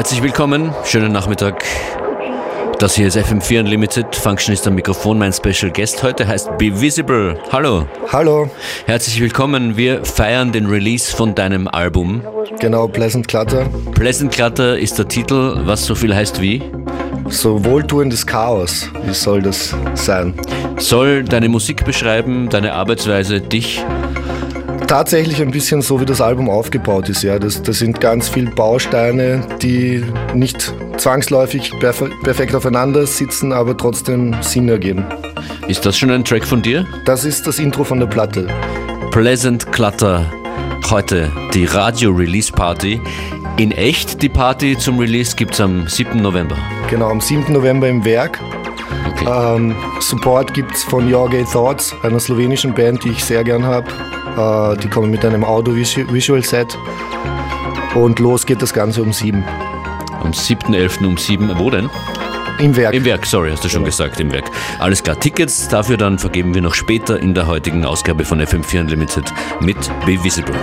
Herzlich willkommen, schönen Nachmittag. Das hier ist FM4 Unlimited. Functionist am Mikrofon. Mein Special Guest heute heißt Be Visible. Hallo. Hallo. Herzlich willkommen. Wir feiern den Release von deinem Album. Genau, Pleasant Clutter. Pleasant Clutter ist der Titel, was so viel heißt wie? So wohltuendes Chaos. Wie soll das sein? Soll deine Musik beschreiben, deine Arbeitsweise, dich? Tatsächlich ein bisschen so, wie das Album aufgebaut ist. Ja, das, das sind ganz viele Bausteine, die nicht zwangsläufig perfekt aufeinander sitzen, aber trotzdem Sinn ergeben. Ist das schon ein Track von dir? Das ist das Intro von der Platte. Pleasant Clutter. Heute die Radio-Release-Party. In echt die Party zum Release gibt es am 7. November. Genau, am 7. November im Werk. Okay. Ähm, Support gibt es von Gay Thoughts, einer slowenischen Band, die ich sehr gern habe. Äh, die kommen mit einem Audio-Visual-Set. Und los geht das Ganze um sieben. Am 7.11. um sieben. Wo denn? Im Werk. Im Werk, sorry, hast du schon ja. gesagt, im Werk. Alles klar, Tickets dafür dann vergeben wir noch später in der heutigen Ausgabe von FM4 Unlimited mit Be Visible.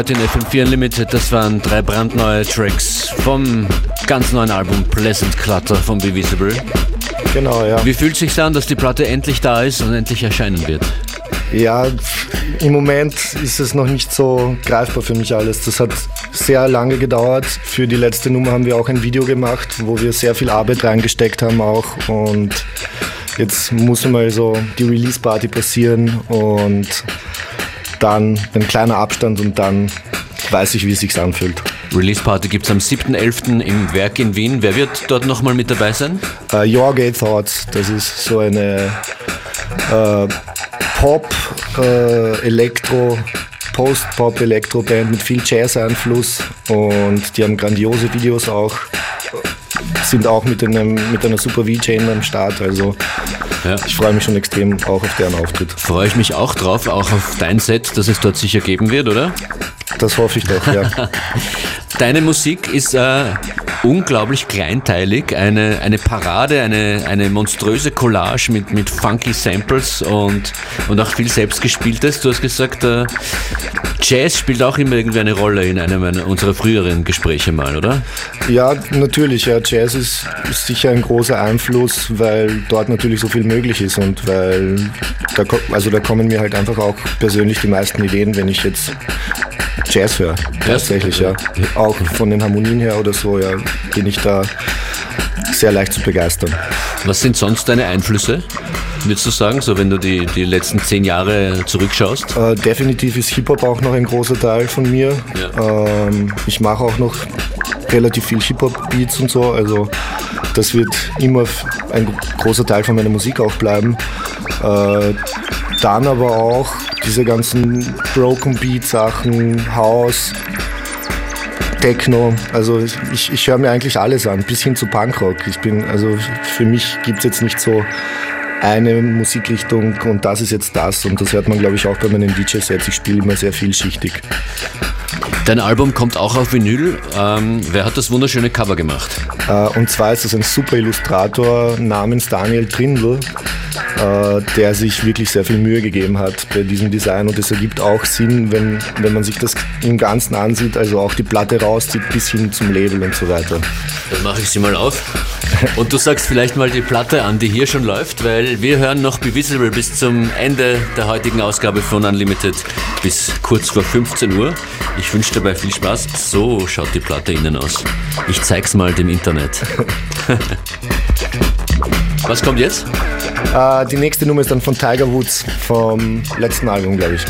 Heute in FM4 Unlimited. Das waren drei brandneue Tracks vom ganz neuen Album Pleasant Clutter von Be Visible. Genau, ja. Wie fühlt es sich an, dass die Platte endlich da ist und endlich erscheinen wird? Ja, im Moment ist es noch nicht so greifbar für mich alles. Das hat sehr lange gedauert. Für die letzte Nummer haben wir auch ein Video gemacht, wo wir sehr viel Arbeit reingesteckt haben auch. Und jetzt muss mal so die Release-Party passieren und dann ein kleiner Abstand und dann weiß ich, wie es sich anfühlt. Release Party gibt es am 7.11. im Werk in Wien. Wer wird dort nochmal mit dabei sein? Uh, Your Gay Thoughts, das ist so eine uh, Pop, uh, Elektro, Post-Pop-Elektro-Band mit viel Jazz-Einfluss und die haben grandiose Videos auch, sind auch mit, einem, mit einer super VJ am Start, also ja. Ich freue mich schon extrem auch auf deren Auftritt. Freue ich mich auch drauf, auch auf dein Set, das es dort sicher geben wird, oder? Das hoffe ich doch, ja. Deine Musik ist äh, unglaublich kleinteilig, eine, eine Parade, eine, eine monströse Collage mit, mit funky Samples und, und auch viel selbstgespieltes. Du hast gesagt, äh, Jazz spielt auch immer irgendwie eine Rolle in einem unserer früheren Gespräche mal, oder? Ja, natürlich. Ja. Jazz ist, ist sicher ein großer Einfluss, weil dort natürlich so viel möglich ist und weil da, also da kommen mir halt einfach auch persönlich die meisten Ideen, wenn ich jetzt Jazz höre. Tatsächlich, ja. Auch von den Harmonien her oder so, ja, bin ich da sehr leicht zu begeistern. Was sind sonst deine Einflüsse? Würdest du sagen, so wenn du die, die letzten zehn Jahre zurückschaust? Äh, definitiv ist Hip-Hop auch noch ein großer Teil von mir. Ja. Ähm, ich mache auch noch relativ viel Hip-Hop-Beats und so, also das wird immer ein großer Teil von meiner Musik auch bleiben. Äh, dann aber auch diese ganzen Broken Beat Sachen, House, Techno. Also ich, ich höre mir eigentlich alles an, bis hin zu Punkrock. Ich bin, also für mich gibt es jetzt nicht so eine Musikrichtung und das ist jetzt das. Und das hört man, glaube ich, auch bei meinen DJ-Sets. Ich spiele immer sehr vielschichtig. Dein Album kommt auch auf Vinyl. Ähm, wer hat das wunderschöne Cover gemacht? Äh, und zwar ist das ein super Illustrator namens Daniel Trindl, äh, der sich wirklich sehr viel Mühe gegeben hat bei diesem Design. Und es ergibt auch Sinn, wenn, wenn man sich das im Ganzen ansieht, also auch die Platte rauszieht bis hin zum Label und so weiter. Dann mache ich sie mal auf. Und du sagst vielleicht mal die Platte an, die hier schon läuft, weil wir hören noch Be Visible bis zum Ende der heutigen Ausgabe von Unlimited bis kurz vor 15 Uhr. Ich wünsche dabei viel Spaß. So schaut die Platte innen aus. Ich zeig's mal dem Internet. Was kommt jetzt? Äh, die nächste Nummer ist dann von Tiger Woods vom letzten Album, glaube ich.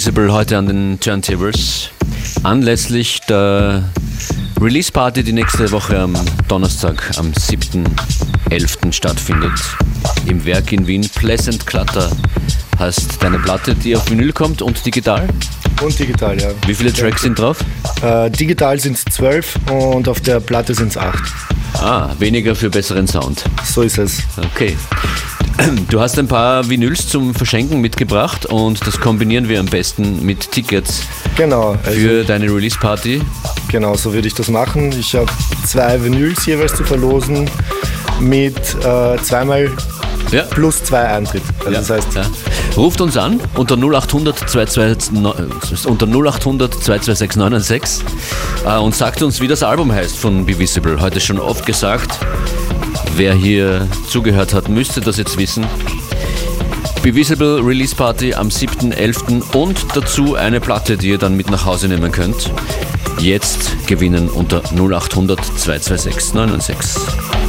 Be Visible heute an den Turntables. Anlässlich der Release Party, die nächste Woche am Donnerstag, am 7.11. stattfindet. Im Werk in Wien. Pleasant Clutter heißt deine Platte, die auf Vinyl kommt und digital? Und digital, ja. Wie viele Tracks sind drauf? Äh, digital sind es zwölf und auf der Platte sind es acht. Ah, weniger für besseren Sound. So ist es. Okay. Du hast ein paar Vinyls zum Verschenken mitgebracht und das kombinieren wir am besten mit Tickets genau, also für deine Release Party. Genau, so würde ich das machen. Ich habe zwei Vinyls jeweils zu verlosen mit äh, zweimal ja. plus zwei Eintritt. Also ja. das heißt, ja. Ruft uns an unter 0800 226, unter 0800 226 äh, und sagt uns, wie das Album heißt von Be Visible. Heute schon oft gesagt. Wer hier zugehört hat, müsste das jetzt wissen. Be Visible Release Party am 7.11. und dazu eine Platte, die ihr dann mit nach Hause nehmen könnt. Jetzt gewinnen unter 0800 226 996.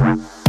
Bye.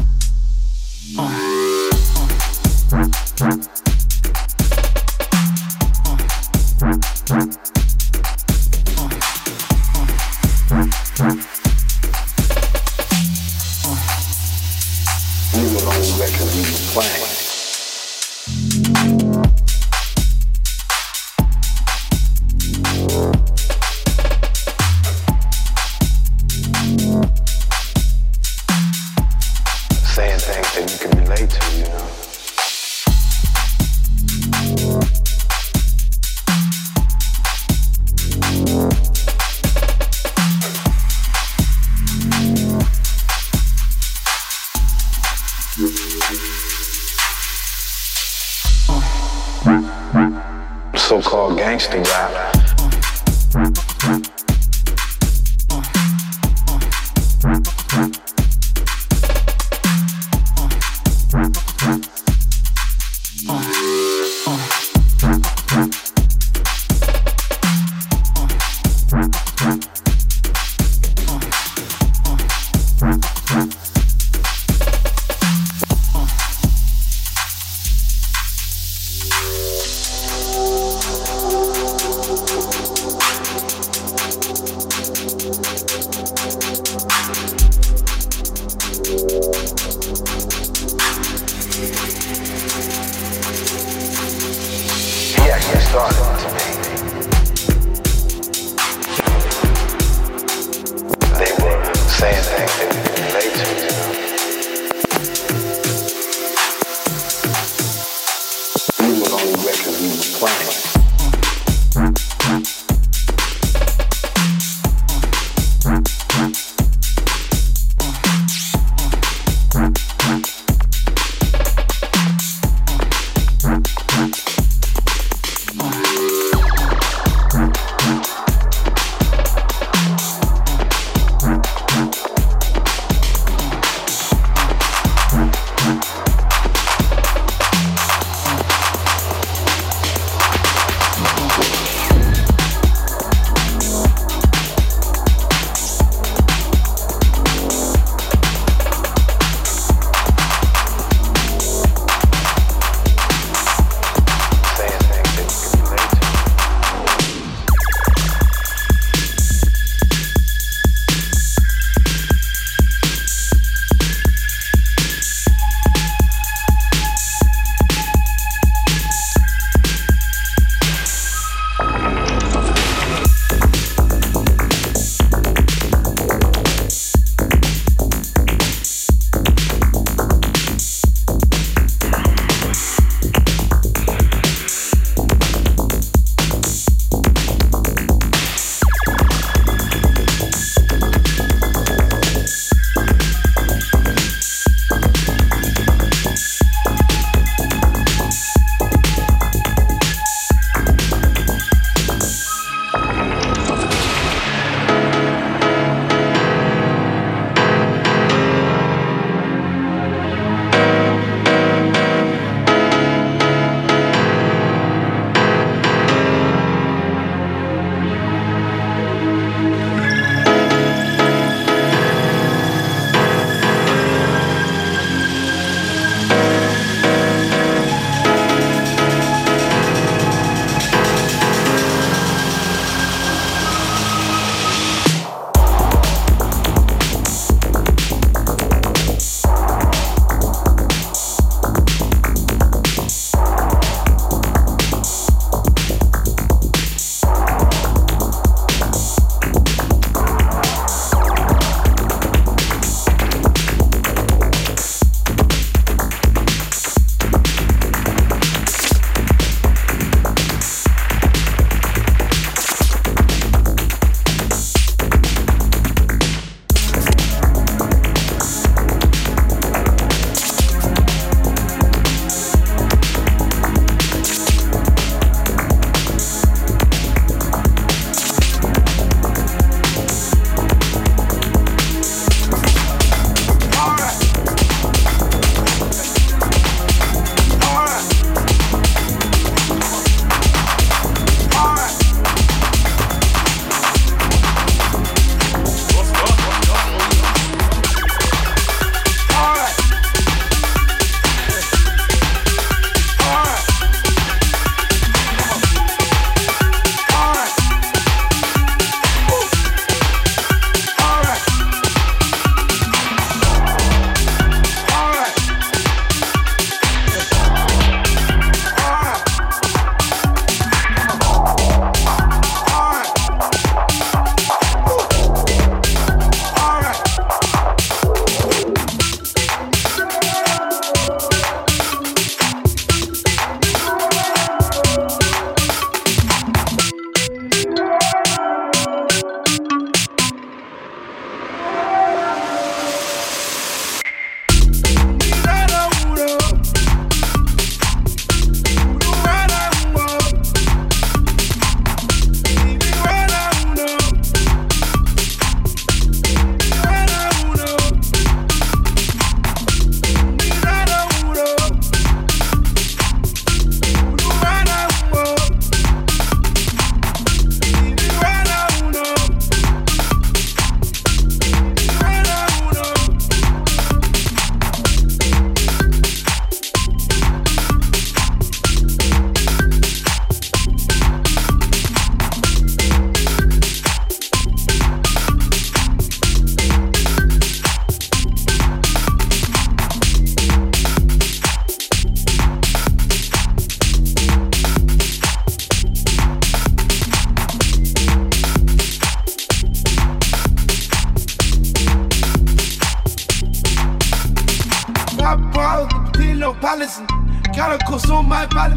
Top ball, pillow policy. Calico, so my body.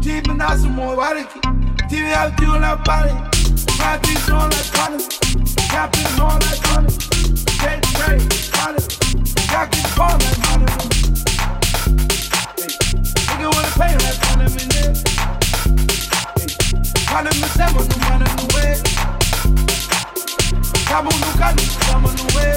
Demonizing more, why. TV out, doing that body. My beats on that condoms. My beats on like condoms. They pray, condoms. I can call like condoms. Nigga wanna pay on condom in there. Condom is that one, the one in the way. Cabo no canis, cabo no way.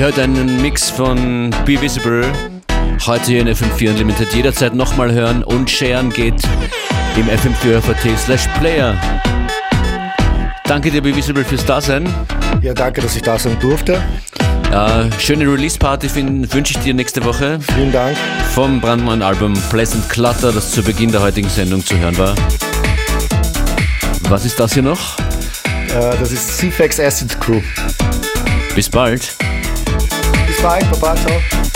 Ihr hört einen Mix von Be Visible. Heute hier in FM4 Unlimited. Jederzeit nochmal hören und sharen geht im FM4 FAT slash Player. Danke dir, Be Visible, fürs Dasein. Ja, danke, dass ich da sein durfte. Äh, schöne Release-Party wünsche ich dir nächste Woche. Vielen Dank. Vom Brandmann-Album Pleasant Clutter, das zu Beginn der heutigen Sendung zu hören war. Was ist das hier noch? Äh, das ist CFX Acid Crew. Bis bald. Bye, Babato.